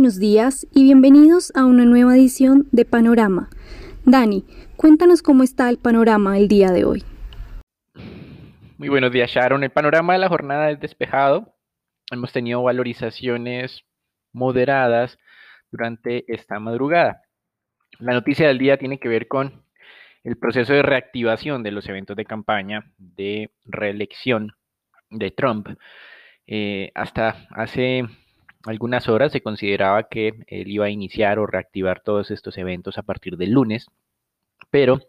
buenos días y bienvenidos a una nueva edición de Panorama. Dani, cuéntanos cómo está el panorama el día de hoy. Muy buenos días, Sharon. El panorama de la jornada es despejado. Hemos tenido valorizaciones moderadas durante esta madrugada. La noticia del día tiene que ver con el proceso de reactivación de los eventos de campaña de reelección de Trump. Eh, hasta hace algunas horas se consideraba que él iba a iniciar o reactivar todos estos eventos a partir del lunes, pero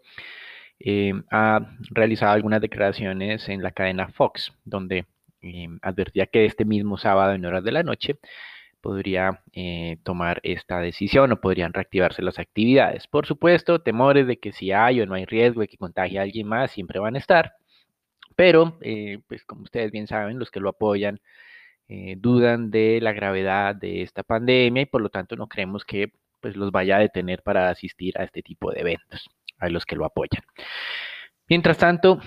eh, ha realizado algunas declaraciones en la cadena Fox, donde eh, advertía que este mismo sábado en horas de la noche podría eh, tomar esta decisión o podrían reactivarse las actividades. Por supuesto, temores de que si hay o no hay riesgo de que contagie a alguien más siempre van a estar, pero pues como ustedes bien saben, los que lo apoyan eh, dudan de la gravedad de esta pandemia y por lo tanto no creemos que pues, los vaya a detener para asistir a este tipo de eventos, a los que lo apoyan. Mientras tanto,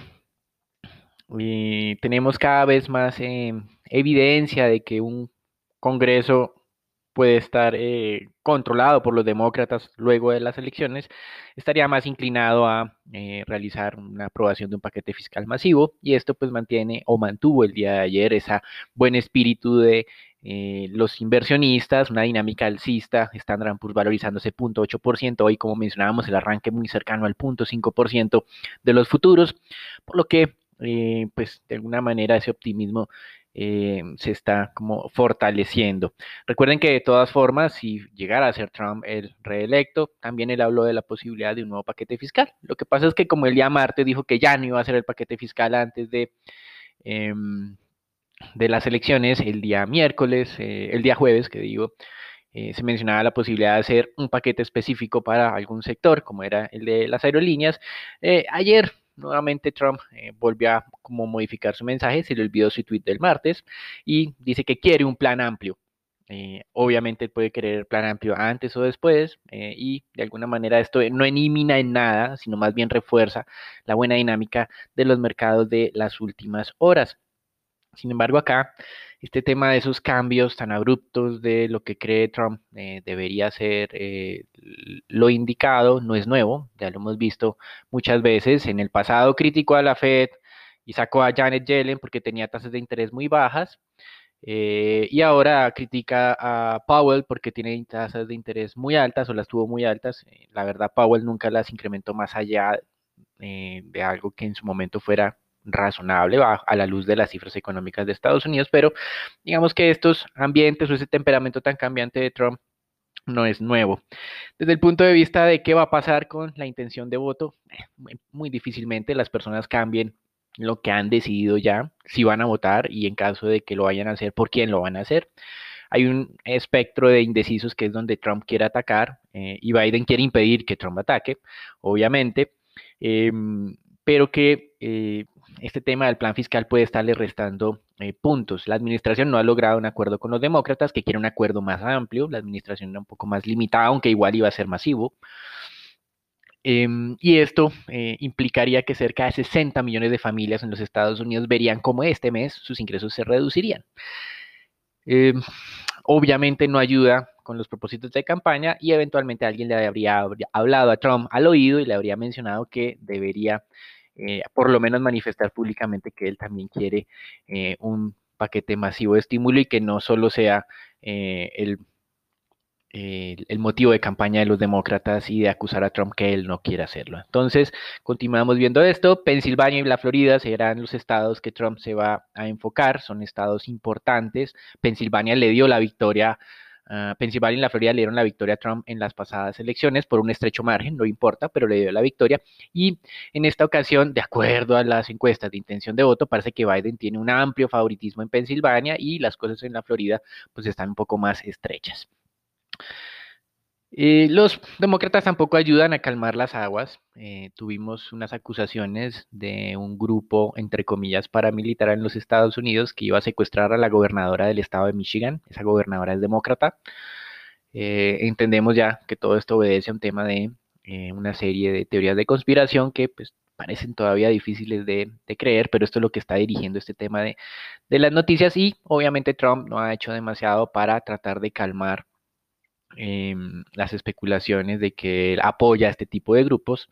eh, tenemos cada vez más eh, evidencia de que un Congreso puede estar eh, controlado por los demócratas luego de las elecciones, estaría más inclinado a eh, realizar una aprobación de un paquete fiscal masivo y esto pues mantiene o mantuvo el día de ayer esa buen espíritu de eh, los inversionistas, una dinámica alcista, Standard Poor's valorizándose 0.8%, hoy como mencionábamos el arranque muy cercano al 0.5% de los futuros, por lo que pues de alguna manera ese optimismo eh, se está como fortaleciendo. Recuerden que de todas formas, si llegara a ser Trump el reelecto, también él habló de la posibilidad de un nuevo paquete fiscal. Lo que pasa es que como el día martes dijo que ya no iba a ser el paquete fiscal antes de... Em, de las elecciones, el día miércoles, eh, el día jueves, que digo, eh, se mencionaba la posibilidad de hacer un paquete específico para algún sector, como era el de las aerolíneas. ayer nuevamente Trump eh, volvió a como modificar su mensaje, se le olvidó su tweet del martes y dice que quiere un plan amplio. Eh, obviamente puede querer plan amplio antes o después eh, y de alguna manera esto no elimina en nada, sino más bien refuerza la buena dinámica de los mercados de las últimas horas. Sin embargo, acá este tema de esos cambios tan abruptos de lo que cree Trump eh, debería ser eh, lo indicado, no es nuevo, ya lo hemos visto muchas veces. En el pasado criticó a la Fed y sacó a Janet Yellen porque tenía tasas de interés muy bajas. Eh, y ahora critica a Powell porque tiene tasas de interés muy altas o las tuvo muy altas. la verdad, Powell nunca las incrementó más allá de algo que en su momento fuera razonable a la luz de las cifras económicas de Estados Unidos, pero digamos que estos ambientes o ese temperamento tan cambiante de Trump no es nuevo. Desde el punto de vista de qué va a pasar con la intención de voto, eh, muy difícilmente las personas cambien lo que han decidido ya, si van a votar y en caso de que lo vayan a hacer, por quién lo van a hacer. Hay un espectro de indecisos que es donde Trump quiere atacar eh, y Biden quiere impedir que Trump ataque, obviamente, em, pero que eh, este tema del plan fiscal puede estarle restando eh, puntos. La administración no ha logrado un acuerdo con los demócratas, que quiere un acuerdo más amplio. La administración era un poco más limitada, aunque igual iba a ser masivo. Em, y esto eh, implicaría que cerca de 60 millones de familias en los Estados Unidos verían cómo este mes sus ingresos se reducirían. Em, obviamente no ayuda con los propósitos de campaña y eventualmente alguien le habría hablado a Trump al oído y le habría mencionado que debería eh, por lo menos manifestar públicamente que él también quiere eh, un paquete masivo de estímulo y que no solo sea eh, el, el, motivo de campaña de los demócratas y de acusar a Trump que él no quiere hacerlo. Entonces, continuamos viendo esto. Pensilvania y la Florida serán los estados que Trump se va a enfocar, son estados importantes. Pensilvania le dio la victoria Uh, Pensilvania y la Florida le dieron la victoria a Trump en las pasadas elecciones por un estrecho margen, no importa, pero le dio la victoria. Y en esta ocasión, de acuerdo a las encuestas de intención de voto, parece que Biden tiene un amplio favoritismo en Pensilvania y las cosas en la Florida pues están un poco más estrechas. Eh, los demócratas tampoco ayudan a calmar las aguas. Eh, tuvimos unas acusaciones de un grupo, entre comillas, paramilitar en los Estados Unidos que iba a secuestrar a la gobernadora del estado de Michigan. Esa gobernadora es demócrata. Eh, entendemos ya que todo esto obedece a un tema de una serie de teorías de conspiración que pues, parecen todavía difíciles de, creer, pero esto es lo que está dirigiendo este tema de, de las noticias y obviamente Trump no ha hecho demasiado para tratar de calmar em, las especulaciones de que él apoya a este tipo de grupos.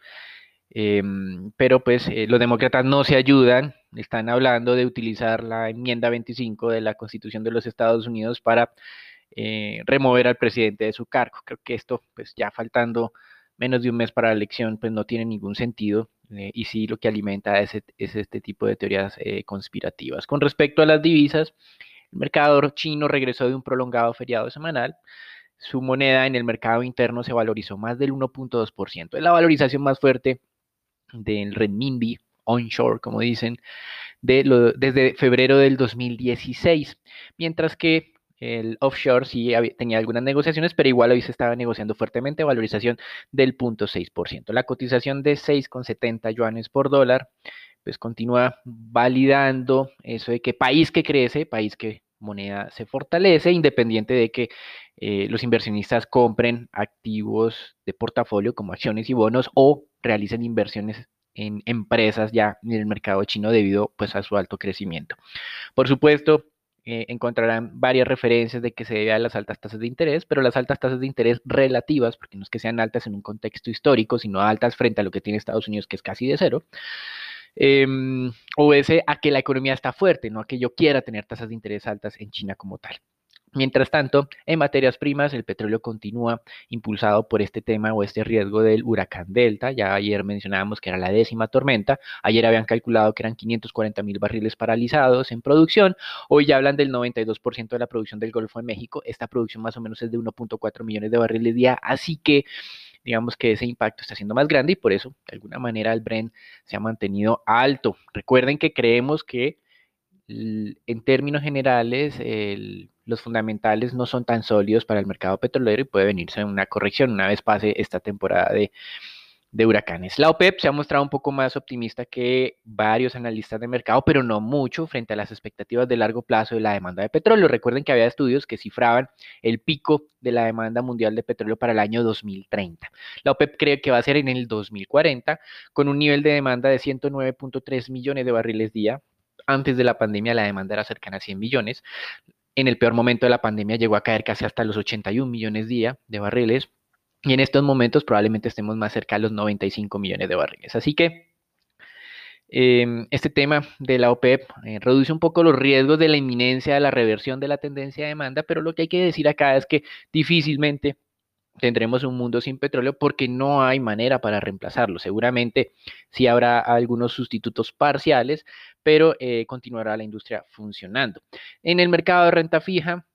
Em, pero pues eh, los demócratas no se ayudan, están hablando de utilizar la enmienda 25 de la Constitución de los Estados Unidos para eh, remover al presidente de su cargo. Creo que esto, pues ya faltando menos de un mes para la elección, pues no tiene ningún sentido eh, y sí lo que alimenta es, este tipo de teorías conspirativas. Con respecto a las divisas, el mercado chino regresó de un prolongado feriado semanal su moneda en el mercado interno se valorizó más del 1.2%. Es la valorización más fuerte del renminbi onshore, como dicen, de desde febrero del 2016, mientras que el offshore sí tenía algunas negociaciones, pero igual hoy se estaba negociando fuertemente, valorización del 0.6%. La cotización de 6,70 yuanes por dólar, pues continúa validando eso de que país que crece, país que moneda se fortalece, independiente de que eh, los inversionistas compren activos de portafolio como acciones y bonos o realicen inversiones en empresas ya en el mercado chino debido pues a su alto crecimiento. Por supuesto, eh, encontrarán varias referencias de que se debe a las altas tasas de interés, pero las altas tasas de interés relativas, porque no es que sean altas en un contexto histórico, sino altas frente a lo que tiene Estados Unidos, que es casi de cero, eh, obedece a que la economía está fuerte, no a que yo quiera tener tasas de interés altas en China como tal. Mientras tanto, en materias primas, el petróleo continúa impulsado por este tema o este riesgo del huracán Delta. Ya ayer mencionábamos que era la décima tormenta. Ayer habían calculado que eran 540 mil barriles paralizados en producción. Hoy ya hablan del 92% de la producción del Golfo de México. Esta producción más o menos es de 1.4 millones de barriles día. Así que digamos que ese impacto está siendo más grande y por eso, de alguna manera, el Brent se ha mantenido alto. Recuerden que creemos que en términos generales los fundamentales no son tan sólidos para el mercado petrolero y puede venirse una corrección una vez pase esta temporada de, de huracanes. La OPEP se ha mostrado un poco más optimista que varios analistas de mercado, pero no mucho frente a las expectativas de largo plazo de la demanda de petróleo. Recuerden que había estudios que cifraban el pico de la demanda mundial de petróleo para el año 2030. La OPEP cree que va a ser en el 2040 con un nivel de demanda de 109.3 millones de barriles día. Antes de la pandemia la demanda era cercana a 100 millones. En el peor momento de la pandemia llegó a caer casi hasta los 81 millones día de barriles y en estos momentos probablemente estemos más cerca de los 95 millones de barriles. Así que em, este tema de la OPEP eh, reduce un poco los riesgos de la inminencia de la reversión de la tendencia de demanda, pero lo que hay que decir acá es que difícilmente tendremos un mundo sin petróleo porque no hay manera para reemplazarlo. Seguramente sí habrá algunos sustitutos parciales, pero eh, continuará la industria funcionando. En el mercado de renta fija,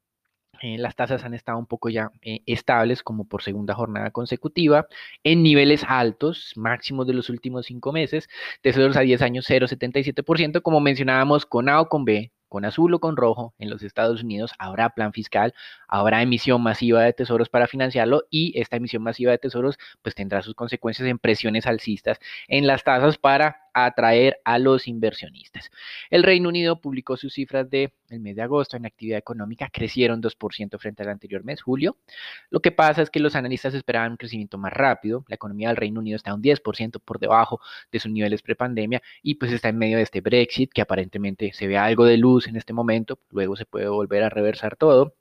eh, las tasas han estado un poco ya eh, estables como por segunda jornada consecutiva, en niveles altos, máximos de los últimos cinco meses, tesoros a 10 años 0,77%, como mencionábamos con A o con B, con azul o con rojo en los Estados Unidos habrá plan fiscal, habrá emisión masiva de tesoros para financiarlo y esta emisión masiva de tesoros pues tendrá sus consecuencias en presiones alcistas en las tasas para atraer a los inversionistas. El Reino Unido publicó sus cifras de el mes de agosto en actividad económica, crecieron 2% frente al anterior mes, julio. Lo que pasa es que los analistas esperaban un crecimiento más rápido. La economía del Reino Unido está un 10% por debajo de sus niveles prepandemia y pues está en medio de este Brexit que aparentemente se ve algo de luz en este momento, luego se puede volver a reversar todo.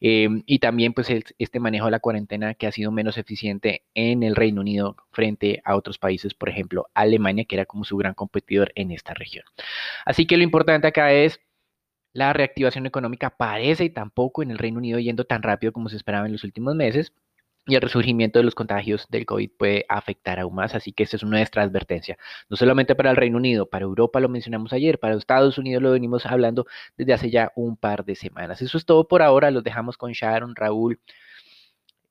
Em, y también pues este manejo de la cuarentena que ha sido menos eficiente en el Reino Unido frente a otros países, por ejemplo Alemania, que era como su gran competidor en esta región. Así que lo importante acá es la reactivación económica parece y tampoco en el Reino Unido yendo tan rápido como se esperaba en los últimos meses y el resurgimiento de los contagios del COVID puede afectar aún más, así que esta es nuestra advertencia, no solamente para el Reino Unido, para Europa lo mencionamos ayer, para Estados Unidos lo venimos hablando desde hace ya un par de semanas. Eso es todo por ahora, los dejamos con Sharon, Raúl,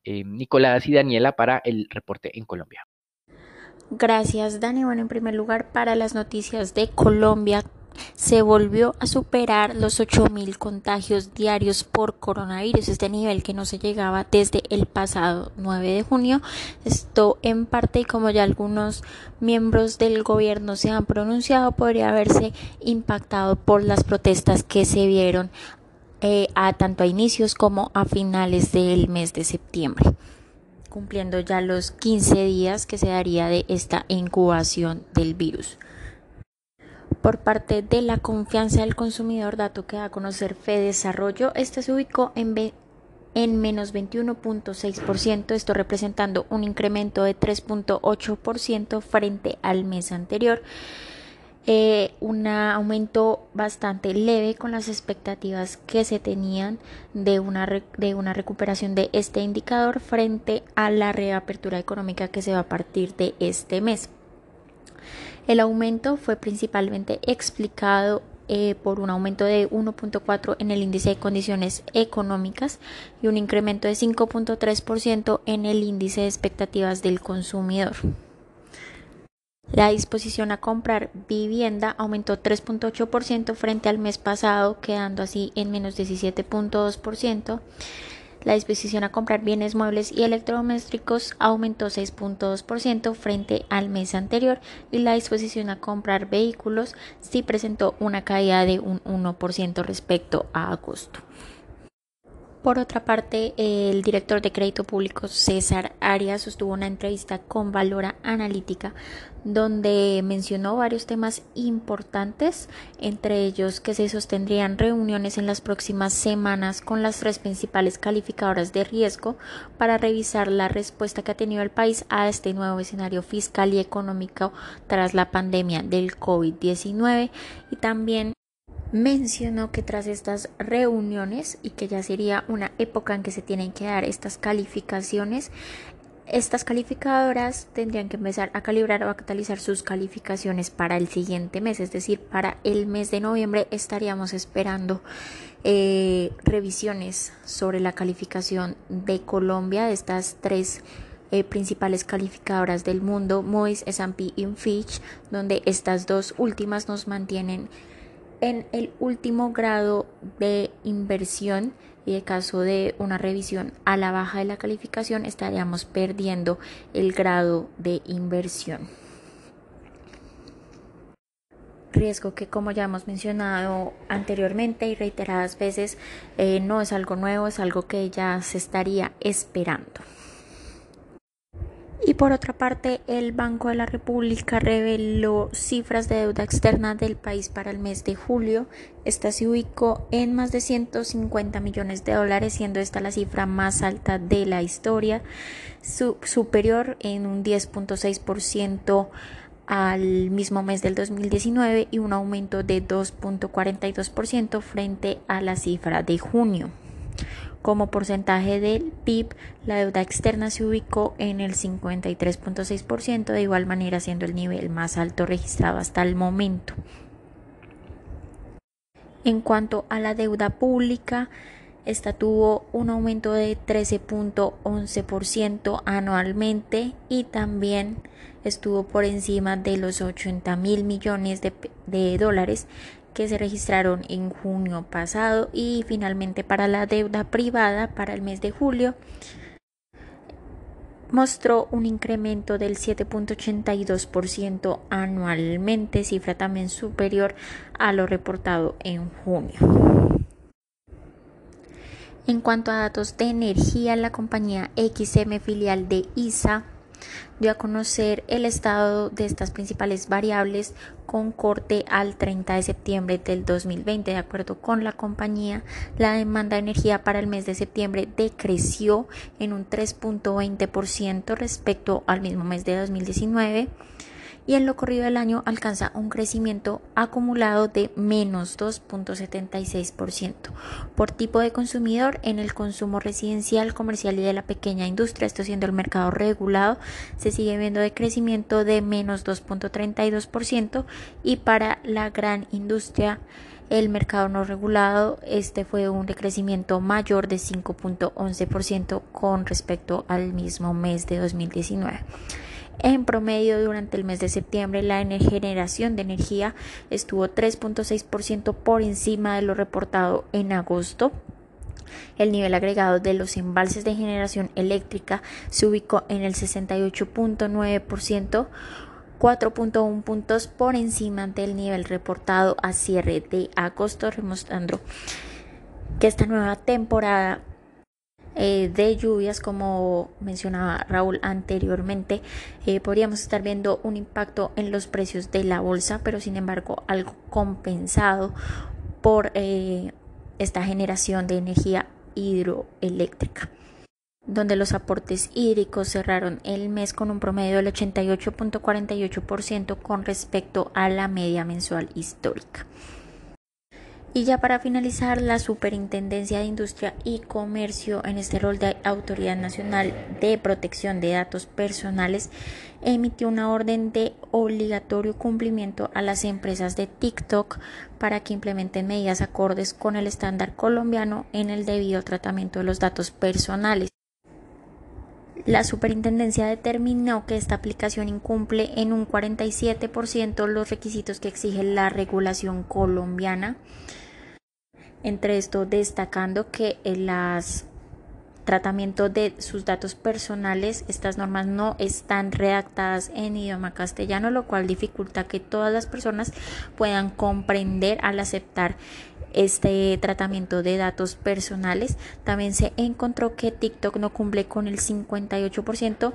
eh, Nicolás y Daniela para el reporte en Colombia. Gracias, Dani. Bueno, en primer lugar, para las noticias de Colombia, se volvió a superar los 8.000 contagios diarios por coronavirus, este nivel que no se llegaba desde el pasado 9 de junio. Esto en parte, y como ya algunos miembros del gobierno se han pronunciado, podría haberse impactado por las protestas que se vieron eh, a tanto a inicios como a finales del mes de septiembre cumpliendo ya los 15 días que se daría de esta incubación del virus por parte de la confianza del consumidor, dato que da a conocer Fede Desarrollo. Este se ubicó en, en menos 21.6%, esto representando un incremento de 3.8% frente al mes anterior. Eh, un aumento bastante leve con las expectativas que se tenían de una, de una recuperación de este indicador frente a la reapertura económica que se va a partir de este mes. El aumento fue principalmente explicado eh, por un aumento de 1.4 en el índice de condiciones económicas y un incremento de 5.3% en el índice de expectativas del consumidor. La disposición a comprar vivienda aumentó 3.8% frente al mes pasado, quedando así en menos 17.2%. La disposición a comprar bienes muebles y electrodomésticos aumentó 6.2% frente al mes anterior y la disposición a comprar vehículos sí presentó una caída de un 1% respecto a agosto. Por otra parte, el director de crédito público César Arias sostuvo una entrevista con Valora Analítica donde mencionó varios temas importantes, entre ellos que se sostendrían reuniones en las próximas semanas con las tres principales calificadoras de riesgo para revisar la respuesta que ha tenido el país a este nuevo escenario fiscal y económico tras la pandemia del COVID-19 y también mencionó que tras estas reuniones y que ya sería una época en que se tienen que dar estas calificaciones, estas calificadoras tendrían que empezar a calibrar o a catalizar sus calificaciones para el siguiente mes, es decir, para el mes de noviembre estaríamos esperando eh, revisiones sobre la calificación de Colombia de estas tres eh, principales calificadoras del mundo, Moody's, S&P y Fitch, donde estas dos últimas nos mantienen en el último grado de inversión y en caso de una revisión a la baja de la calificación estaríamos perdiendo el grado de inversión. Riesgo que como ya hemos mencionado anteriormente y reiteradas veces eh, no es algo nuevo, es algo que ya se estaría esperando. Y por otra parte, el Banco de la República reveló cifras de deuda externa del país para el mes de julio. Esta se ubicó en más de 150 millones de dólares, siendo esta la cifra más alta de la historia, superior en un 10.6% al mismo mes del 2019 y un aumento de 2.42% frente a la cifra de junio. Como porcentaje del PIB, la deuda externa se ubicó en el 53.6%, de igual manera siendo el nivel más alto registrado hasta el momento. En cuanto a la deuda pública, esta tuvo un aumento de 13.11% anualmente y también estuvo por encima de los 80 mil millones de, de dólares que se registraron en junio pasado y finalmente para la deuda privada para el mes de julio mostró un incremento del 7.82% anualmente, cifra también superior a lo reportado en junio. En cuanto a datos de energía, la compañía XM filial de ISA dio a conocer el estado de estas principales variables con corte al 30 de septiembre del 2020. De acuerdo con la compañía, la demanda de energía para el mes de septiembre decreció en un 3.20% respecto al mismo mes de 2019 y en lo corrido del año alcanza un crecimiento acumulado de menos 2.76%. Por tipo de consumidor, en el consumo residencial, comercial y de la pequeña industria, esto siendo el mercado regulado, se sigue viendo de crecimiento de menos 2.32% y para la gran industria, el mercado no regulado, este fue un decrecimiento mayor de 5.11% con respecto al mismo mes de 2019. En promedio, durante el mes de septiembre, la generación de energía estuvo 3.6% por encima de lo reportado en agosto. El nivel agregado de los embalses de generación eléctrica se ubicó en el 68.9%, 4.1 puntos por encima del nivel reportado a cierre de agosto, demostrando que esta nueva temporada eh, de lluvias, como mencionaba Raúl anteriormente, eh, podríamos estar viendo un impacto en los precios de la bolsa, pero sin embargo algo compensado por eh, esta generación de energía hidroeléctrica donde los aportes hídricos cerraron el mes con un promedio del 88.48% con respecto a la media mensual histórica. Y ya para finalizar, la Superintendencia de Industria y Comercio en este rol de Autoridad Nacional de Protección de Datos Personales emitió una orden de obligatorio cumplimiento a las empresas de TikTok para que implementen medidas acordes con el estándar colombiano en el debido tratamiento de los datos personales. La superintendencia determinó que esta aplicación incumple en un 47% los requisitos que exige la regulación colombiana. Entre esto destacando que el tratamiento de sus datos personales, estas normas no están redactadas en idioma castellano, lo cual dificulta que todas las personas puedan comprender al aceptar este tratamiento de datos personales. También se encontró que TikTok no cumple con el 58%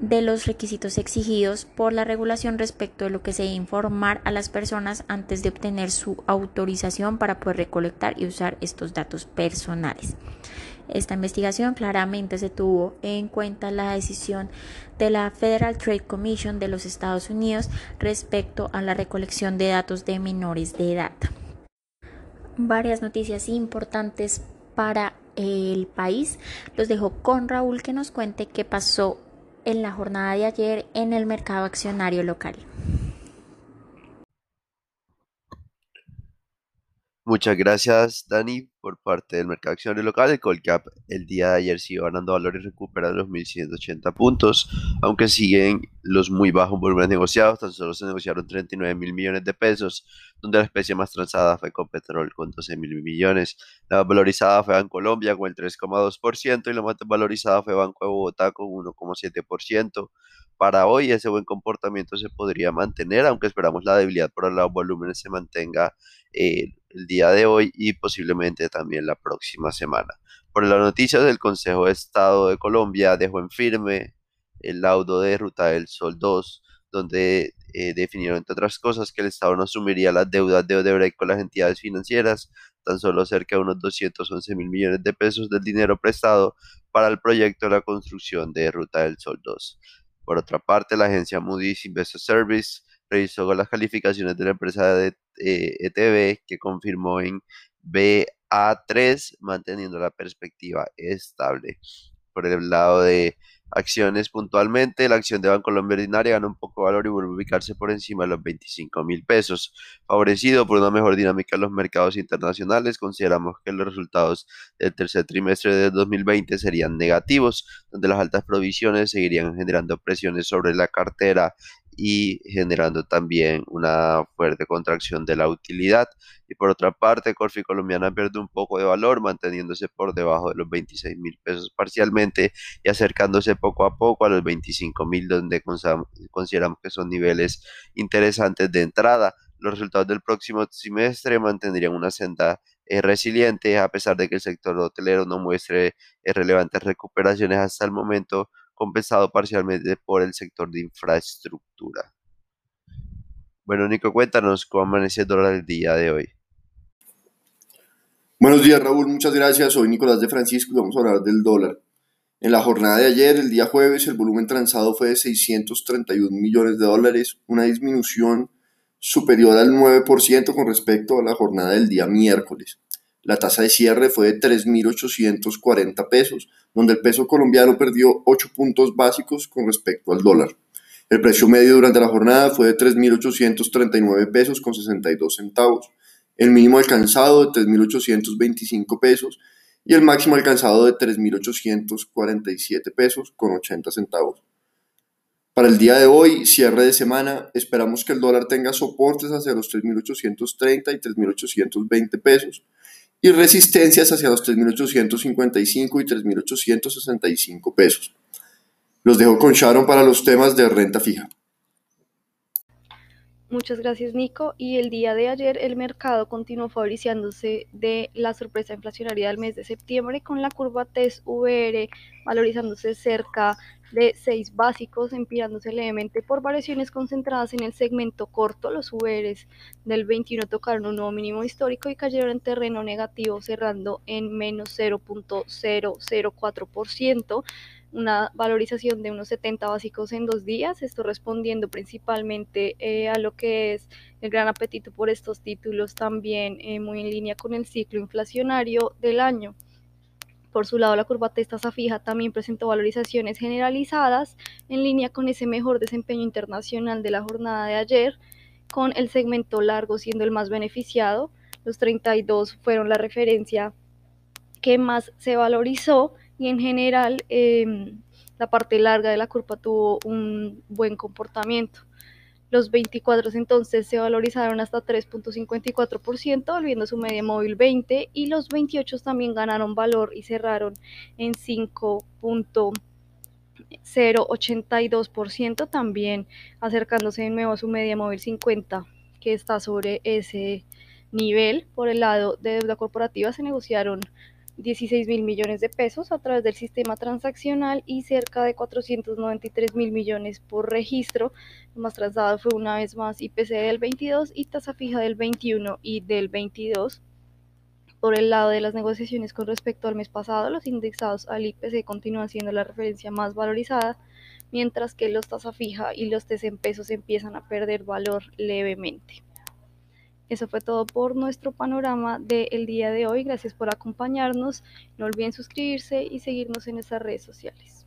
de los requisitos exigidos por la regulación respecto de lo que se debe informar a las personas antes de obtener su autorización para poder recolectar y usar estos datos personales. Esta investigación claramente se tuvo en cuenta la decisión de la Federal Trade Commission de los Estados Unidos respecto a la recolección de datos de menores de edad varias noticias importantes para el país. Los dejo con Raúl que nos cuente qué pasó en la jornada de ayer en el mercado accionario local. Muchas gracias, Dani, por parte del mercado accionario local. El Colcap el día de ayer siguió ganando valor y recupera los 1.180 puntos, aunque siguen los muy bajos volúmenes negociados. Tan solo se negociaron 39 mil millones de pesos, donde la especie más transada fue con petróleo con 12 mil millones. La más valorizada fue en Colombia con el 3,2% y la más valorizada fue Banco de Bogotá con 1,7% para hoy ese buen comportamiento se podría mantener, aunque esperamos la debilidad por los volúmenes se mantenga eh, el día de hoy y posiblemente también la próxima semana. Por las noticias del Consejo de Estado de Colombia dejó en firme el laudo de Ruta del Sol 2, donde eh, definieron, entre otras cosas, que el Estado no asumiría las deudas de Odebrecht con las entidades financieras, tan solo cerca de unos 211 mil millones de pesos del dinero prestado para el proyecto de la construcción de Ruta del Sol 2. Por otra parte, la agencia Moody's Investor Service revisó las calificaciones de la empresa de eh, e que confirmó en BA3 manteniendo la perspectiva estable. Por el lado de acciones puntualmente, la acción de Bancolombia Ordinaria gana un poco de valor y vuelve a ubicarse por encima de los 25 mil pesos. Favorecido por una mejor dinámica en los mercados internacionales, consideramos que los resultados del tercer trimestre de 2020 serían negativos, donde las altas provisiones seguirían generando presiones sobre la cartera y generando también una fuerte contracción de la utilidad. Y por otra parte, Corfi Colombiana pierde un poco de valor, manteniéndose por debajo de los 26 mil pesos parcialmente y acercándose poco a poco a los 25 mil, donde consideramos que son niveles interesantes de entrada. Los resultados del próximo trimestre mantendrían una senda eh, resiliente, a pesar de que el sector hotelero no muestre eh, relevantes recuperaciones hasta el momento compensado parcialmente por el sector de infraestructura. Bueno, Nico, cuéntanos cómo amanece el dólar el día de hoy. Buenos días, Raúl. Muchas gracias. Soy Nicolás de Francisco y vamos a hablar del dólar. En la jornada de ayer, el día jueves, el volumen transado fue de 631 millones de dólares, una disminución superior al 9% con respecto a la jornada del día miércoles. La tasa de cierre fue de 3.840 pesos, donde el peso colombiano perdió 8 puntos básicos con respecto al dólar. El precio medio durante la jornada fue de 3.839 pesos con 62 centavos, el mínimo alcanzado de 3.825 pesos y el máximo alcanzado de 3.847 pesos con 80 centavos. Para el día de hoy, cierre de semana, esperamos que el dólar tenga soportes hacia los 3.830 y 3.820 pesos y resistencias hacia los 3.855 y 3.865 pesos. Los dejo con Sharon para los temas de renta fija. Muchas gracias Nico. Y el día de ayer el mercado continuó favoreciéndose de la sorpresa inflacionaria del mes de septiembre con la curva TES-VR valorizándose cerca de 6 básicos, empirándose levemente por variaciones concentradas en el segmento corto. Los URs del 21 tocaron un nuevo mínimo histórico y cayeron en terreno negativo, cerrando en menos 0.004% una valorización de unos 70 básicos en dos días, esto respondiendo principalmente eh, a lo que es el gran apetito por estos títulos, también eh, muy en línea con el ciclo inflacionario del año. Por su lado, la curva tasa fija también presentó valorizaciones generalizadas en línea con ese mejor desempeño internacional de la jornada de ayer, con el segmento largo siendo el más beneficiado. Los 32 fueron la referencia que más se valorizó y en general em, la parte larga de la curva tuvo un buen comportamiento. Los 24 entonces se valorizaron hasta 3.54%, volviendo su media móvil 20, y los 28 también ganaron valor y cerraron en 5.082%, también acercándose de nuevo a su media móvil 50, que está sobre ese nivel. Por el lado de deuda corporativa se negociaron 16 mil millones de pesos a través del sistema transaccional y cerca de 493 mil millones por registro. Lo más transado fue una vez más IPC del 22 y tasa fija del 21 y del 22. Por el lado de las negociaciones con respecto al mes pasado, los indexados al IPC continúan siendo la referencia más valorizada, mientras que los tasa fija y los TC en pesos empiezan a perder valor levemente. Eso fue todo por nuestro panorama del día de hoy. Gracias por acompañarnos. No olviden suscribirse y seguirnos en nuestras redes sociales.